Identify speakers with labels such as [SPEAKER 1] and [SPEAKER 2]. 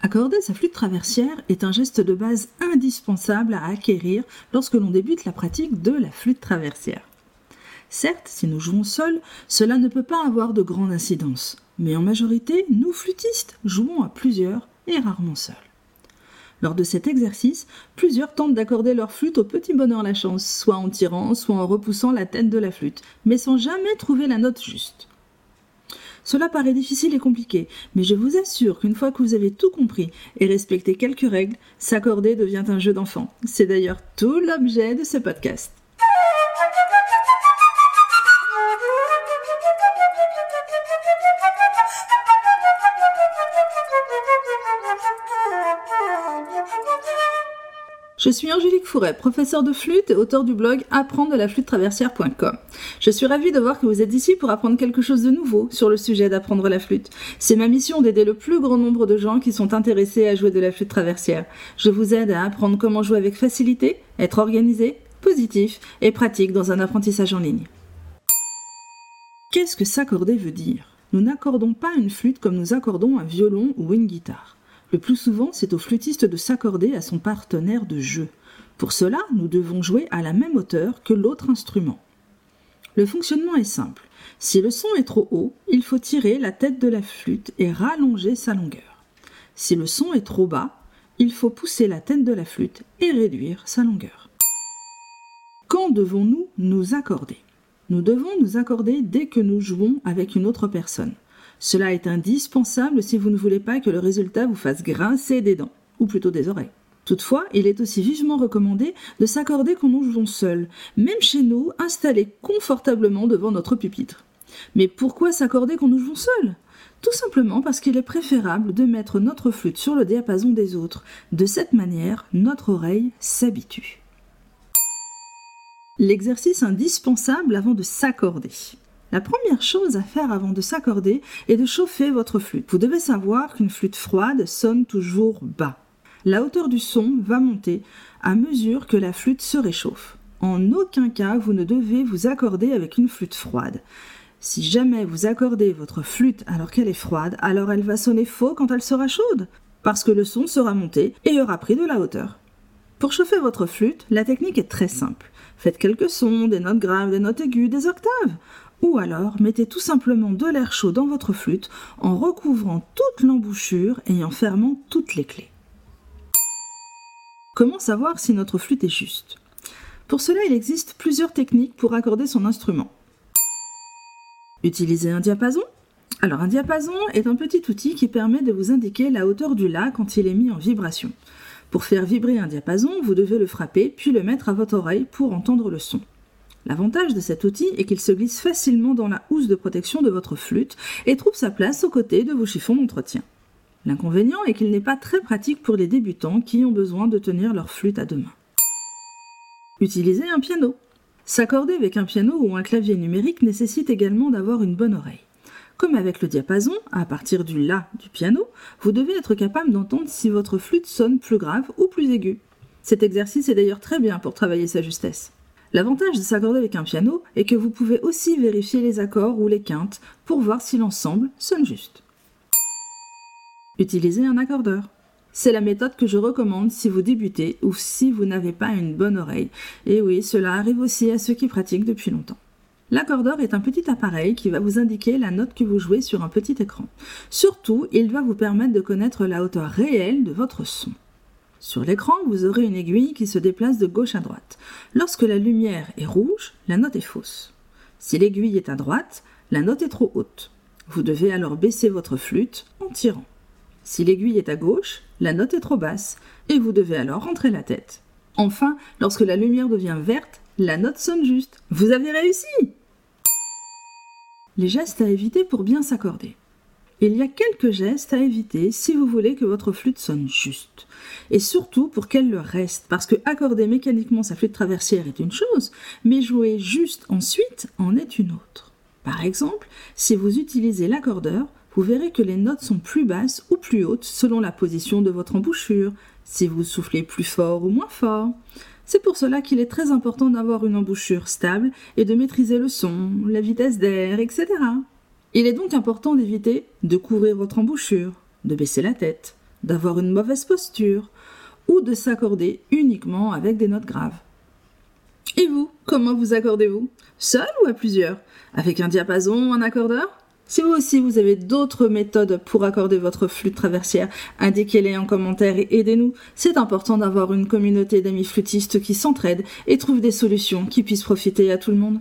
[SPEAKER 1] Accorder sa flûte traversière est un geste de base indispensable à acquérir lorsque l'on débute la pratique de la flûte traversière. Certes, si nous jouons seuls, cela ne peut pas avoir de grande incidence, mais en majorité, nous flûtistes jouons à plusieurs et rarement seuls. Lors de cet exercice, plusieurs tentent d'accorder leur flûte au petit bonheur la chance, soit en tirant, soit en repoussant la tête de la flûte, mais sans jamais trouver la note juste. Cela paraît difficile et compliqué, mais je vous assure qu'une fois que vous avez tout compris et respecté quelques règles, s'accorder devient un jeu d'enfant. C'est d'ailleurs tout l'objet de ce podcast. Je suis Angélique Fouret, professeure de flûte et auteur du blog apprendre de la flûte traversière.com. Je suis ravie de voir que vous êtes ici pour apprendre quelque chose de nouveau sur le sujet d'apprendre la flûte. C'est ma mission d'aider le plus grand nombre de gens qui sont intéressés à jouer de la flûte traversière. Je vous aide à apprendre comment jouer avec facilité, être organisé, positif et pratique dans un apprentissage en ligne. Qu'est-ce que s'accorder veut dire? Nous n'accordons pas une flûte comme nous accordons un violon ou une guitare. Le plus souvent, c'est au flûtiste de s'accorder à son partenaire de jeu. Pour cela, nous devons jouer à la même hauteur que l'autre instrument. Le fonctionnement est simple. Si le son est trop haut, il faut tirer la tête de la flûte et rallonger sa longueur. Si le son est trop bas, il faut pousser la tête de la flûte et réduire sa longueur. Quand devons-nous nous accorder? Nous devons nous accorder dès que nous jouons avec une autre personne. Cela est indispensable si vous ne voulez pas que le résultat vous fasse grincer des dents, ou plutôt des oreilles. Toutefois, il est aussi vivement recommandé de s'accorder quand nous jouons seuls, même chez nous, installés confortablement devant notre pupitre. Mais pourquoi s'accorder quand nous jouons seuls Tout simplement parce qu'il est préférable de mettre notre flûte sur le diapason des autres. De cette manière, notre oreille s'habitue. L'exercice indispensable avant de s'accorder. La première chose à faire avant de s'accorder est de chauffer votre flûte. Vous devez savoir qu'une flûte froide sonne toujours bas. La hauteur du son va monter à mesure que la flûte se réchauffe. En aucun cas vous ne devez vous accorder avec une flûte froide. Si jamais vous accordez votre flûte alors qu'elle est froide, alors elle va sonner faux quand elle sera chaude, parce que le son sera monté et aura pris de la hauteur. Pour chauffer votre flûte, la technique est très simple. Faites quelques sons, des notes graves, des notes aiguës, des octaves. Ou alors mettez tout simplement de l'air chaud dans votre flûte en recouvrant toute l'embouchure et en fermant toutes les clés. Comment savoir si notre flûte est juste? Pour cela, il existe plusieurs techniques pour accorder son instrument. Utilisez un diapason? Alors un diapason est un petit outil qui permet de vous indiquer la hauteur du La quand il est mis en vibration. Pour faire vibrer un diapason, vous devez le frapper puis le mettre à votre oreille pour entendre le son. L'avantage de cet outil est qu'il se glisse facilement dans la housse de protection de votre flûte et trouve sa place aux côtés de vos chiffons d'entretien. L'inconvénient est qu'il n'est pas très pratique pour les débutants qui ont besoin de tenir leur flûte à deux mains. Utilisez un piano. S'accorder avec un piano ou un clavier numérique nécessite également d'avoir une bonne oreille. Comme avec le diapason, à partir du La du piano, vous devez être capable d'entendre si votre flûte sonne plus grave ou plus aiguë. Cet exercice est d'ailleurs très bien pour travailler sa justesse. L'avantage de s'accorder avec un piano est que vous pouvez aussi vérifier les accords ou les quintes pour voir si l'ensemble sonne juste. Utilisez un accordeur. C'est la méthode que je recommande si vous débutez ou si vous n'avez pas une bonne oreille. Et oui, cela arrive aussi à ceux qui pratiquent depuis longtemps. L'accordeur est un petit appareil qui va vous indiquer la note que vous jouez sur un petit écran. Surtout, il va vous permettre de connaître la hauteur réelle de votre son. Sur l'écran, vous aurez une aiguille qui se déplace de gauche à droite. Lorsque la lumière est rouge, la note est fausse. Si l'aiguille est à droite, la note est trop haute. Vous devez alors baisser votre flûte en tirant. Si l'aiguille est à gauche, la note est trop basse et vous devez alors rentrer la tête. Enfin, lorsque la lumière devient verte, la note sonne juste. Vous avez réussi Les gestes à éviter pour bien s'accorder. Il y a quelques gestes à éviter si vous voulez que votre flûte sonne juste. Et surtout pour qu'elle le reste, parce que accorder mécaniquement sa flûte traversière est une chose, mais jouer juste ensuite en est une autre. Par exemple, si vous utilisez l'accordeur, vous verrez que les notes sont plus basses ou plus hautes selon la position de votre embouchure, si vous soufflez plus fort ou moins fort. C'est pour cela qu'il est très important d'avoir une embouchure stable et de maîtriser le son, la vitesse d'air, etc. Il est donc important d'éviter de couvrir votre embouchure, de baisser la tête, d'avoir une mauvaise posture ou de s'accorder uniquement avec des notes graves. Et vous, comment vous accordez-vous? Seul ou à plusieurs? Avec un diapason ou un accordeur? Si vous aussi vous avez d'autres méthodes pour accorder votre flûte traversière, indiquez-les en commentaire et aidez-nous. C'est important d'avoir une communauté d'amis flûtistes qui s'entraident et trouvent des solutions qui puissent profiter à tout le monde.